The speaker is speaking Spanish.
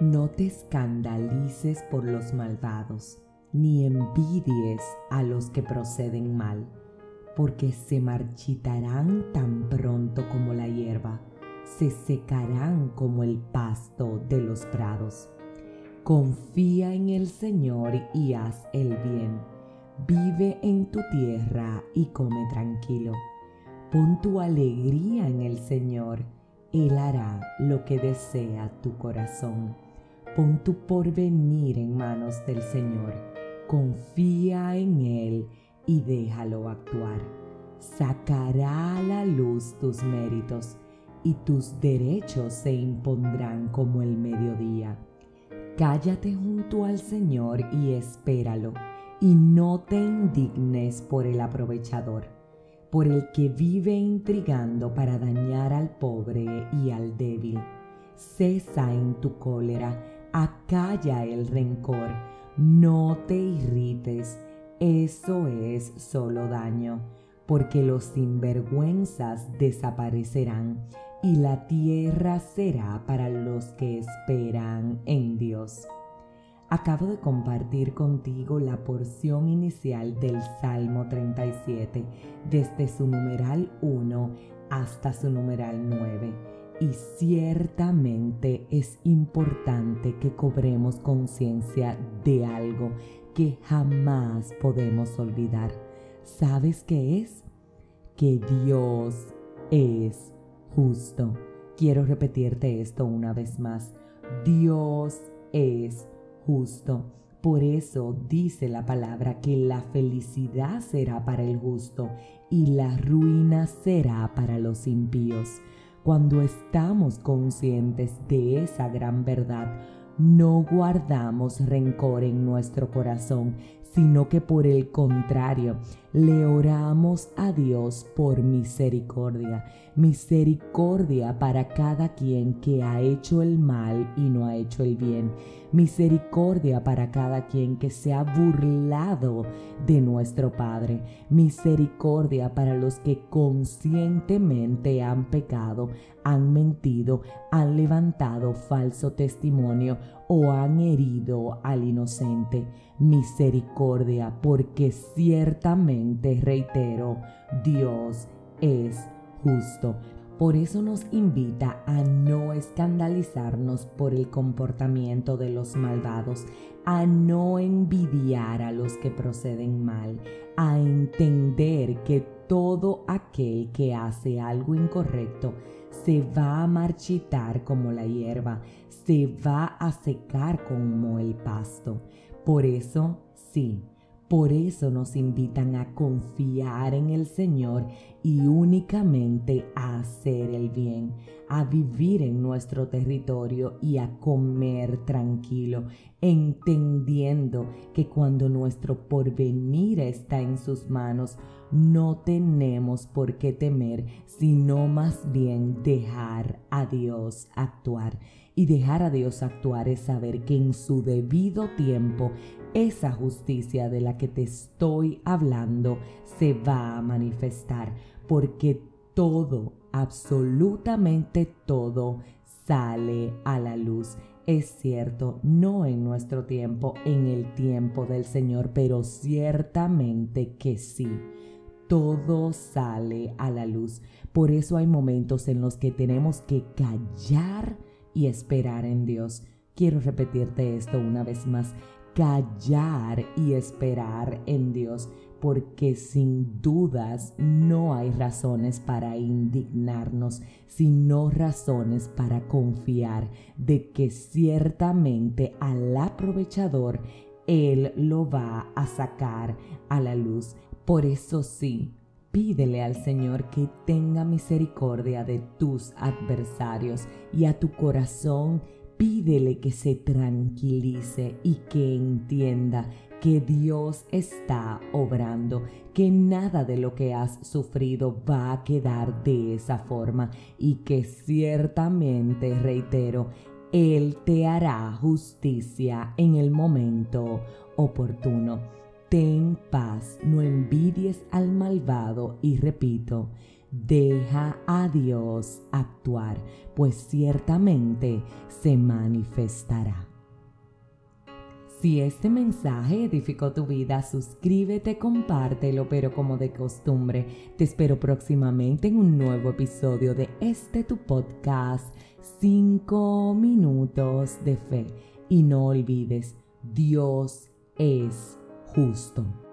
No te escandalices por los malvados, ni envidies a los que proceden mal, porque se marchitarán tan pronto como la hierba, se secarán como el pasto de los prados. Confía en el Señor y haz el bien. Vive en tu tierra y come tranquilo. Pon tu alegría en el Señor. Él hará lo que desea tu corazón. Pon tu porvenir en manos del Señor. Confía en Él y déjalo actuar. Sacará a la luz tus méritos y tus derechos se impondrán como el mediodía. Cállate junto al Señor y espéralo, y no te indignes por el aprovechador, por el que vive intrigando para dañar al pobre y al débil. Cesa en tu cólera, acalla el rencor, no te irrites, eso es solo daño, porque los sinvergüenzas desaparecerán y la tierra será para los que esperan en Dios. Acabo de compartir contigo la porción inicial del Salmo 37, desde su numeral 1 hasta su numeral 9. Y ciertamente es importante que cobremos conciencia de algo que jamás podemos olvidar. ¿Sabes qué es? Que Dios es justo. Quiero repetirte esto una vez más. Dios es justo. Por eso dice la palabra que la felicidad será para el justo y la ruina será para los impíos. Cuando estamos conscientes de esa gran verdad, no guardamos rencor en nuestro corazón, sino que por el contrario, le oramos a Dios por misericordia, misericordia para cada quien que ha hecho el mal y no ha hecho el bien, misericordia para cada quien que se ha burlado de nuestro Padre, misericordia para los que conscientemente han pecado, han mentido, han levantado falso testimonio o han herido al inocente. Misericordia, porque ciertamente, reitero, Dios es justo. Por eso nos invita a no escandalizarnos por el comportamiento de los malvados, a no envidiar a los que proceden mal, a entender que todo aquel que hace algo incorrecto se va a marchitar como la hierba, se va a secar como el pasto. Por eso, sí, por eso nos invitan a confiar en el Señor y únicamente a hacer el bien, a vivir en nuestro territorio y a comer tranquilo, entendiendo que cuando nuestro porvenir está en sus manos, no tenemos por qué temer, sino más bien dejar a Dios actuar. Y dejar a Dios actuar es saber que en su debido tiempo esa justicia de la que te estoy hablando se va a manifestar, porque todo, absolutamente todo, sale a la luz. Es cierto, no en nuestro tiempo, en el tiempo del Señor, pero ciertamente que sí. Todo sale a la luz. Por eso hay momentos en los que tenemos que callar y esperar en Dios. Quiero repetirte esto una vez más callar y esperar en Dios, porque sin dudas no hay razones para indignarnos, sino razones para confiar de que ciertamente al aprovechador Él lo va a sacar a la luz. Por eso sí, Pídele al Señor que tenga misericordia de tus adversarios y a tu corazón Pídele que se tranquilice y que entienda que Dios está obrando, que nada de lo que has sufrido va a quedar de esa forma y que ciertamente, reitero, Él te hará justicia en el momento oportuno. Ten paz, no envidies al malvado y repito, Deja a Dios actuar, pues ciertamente se manifestará. Si este mensaje edificó tu vida, suscríbete, compártelo, pero como de costumbre, te espero próximamente en un nuevo episodio de este tu podcast, 5 minutos de fe. Y no olvides, Dios es justo.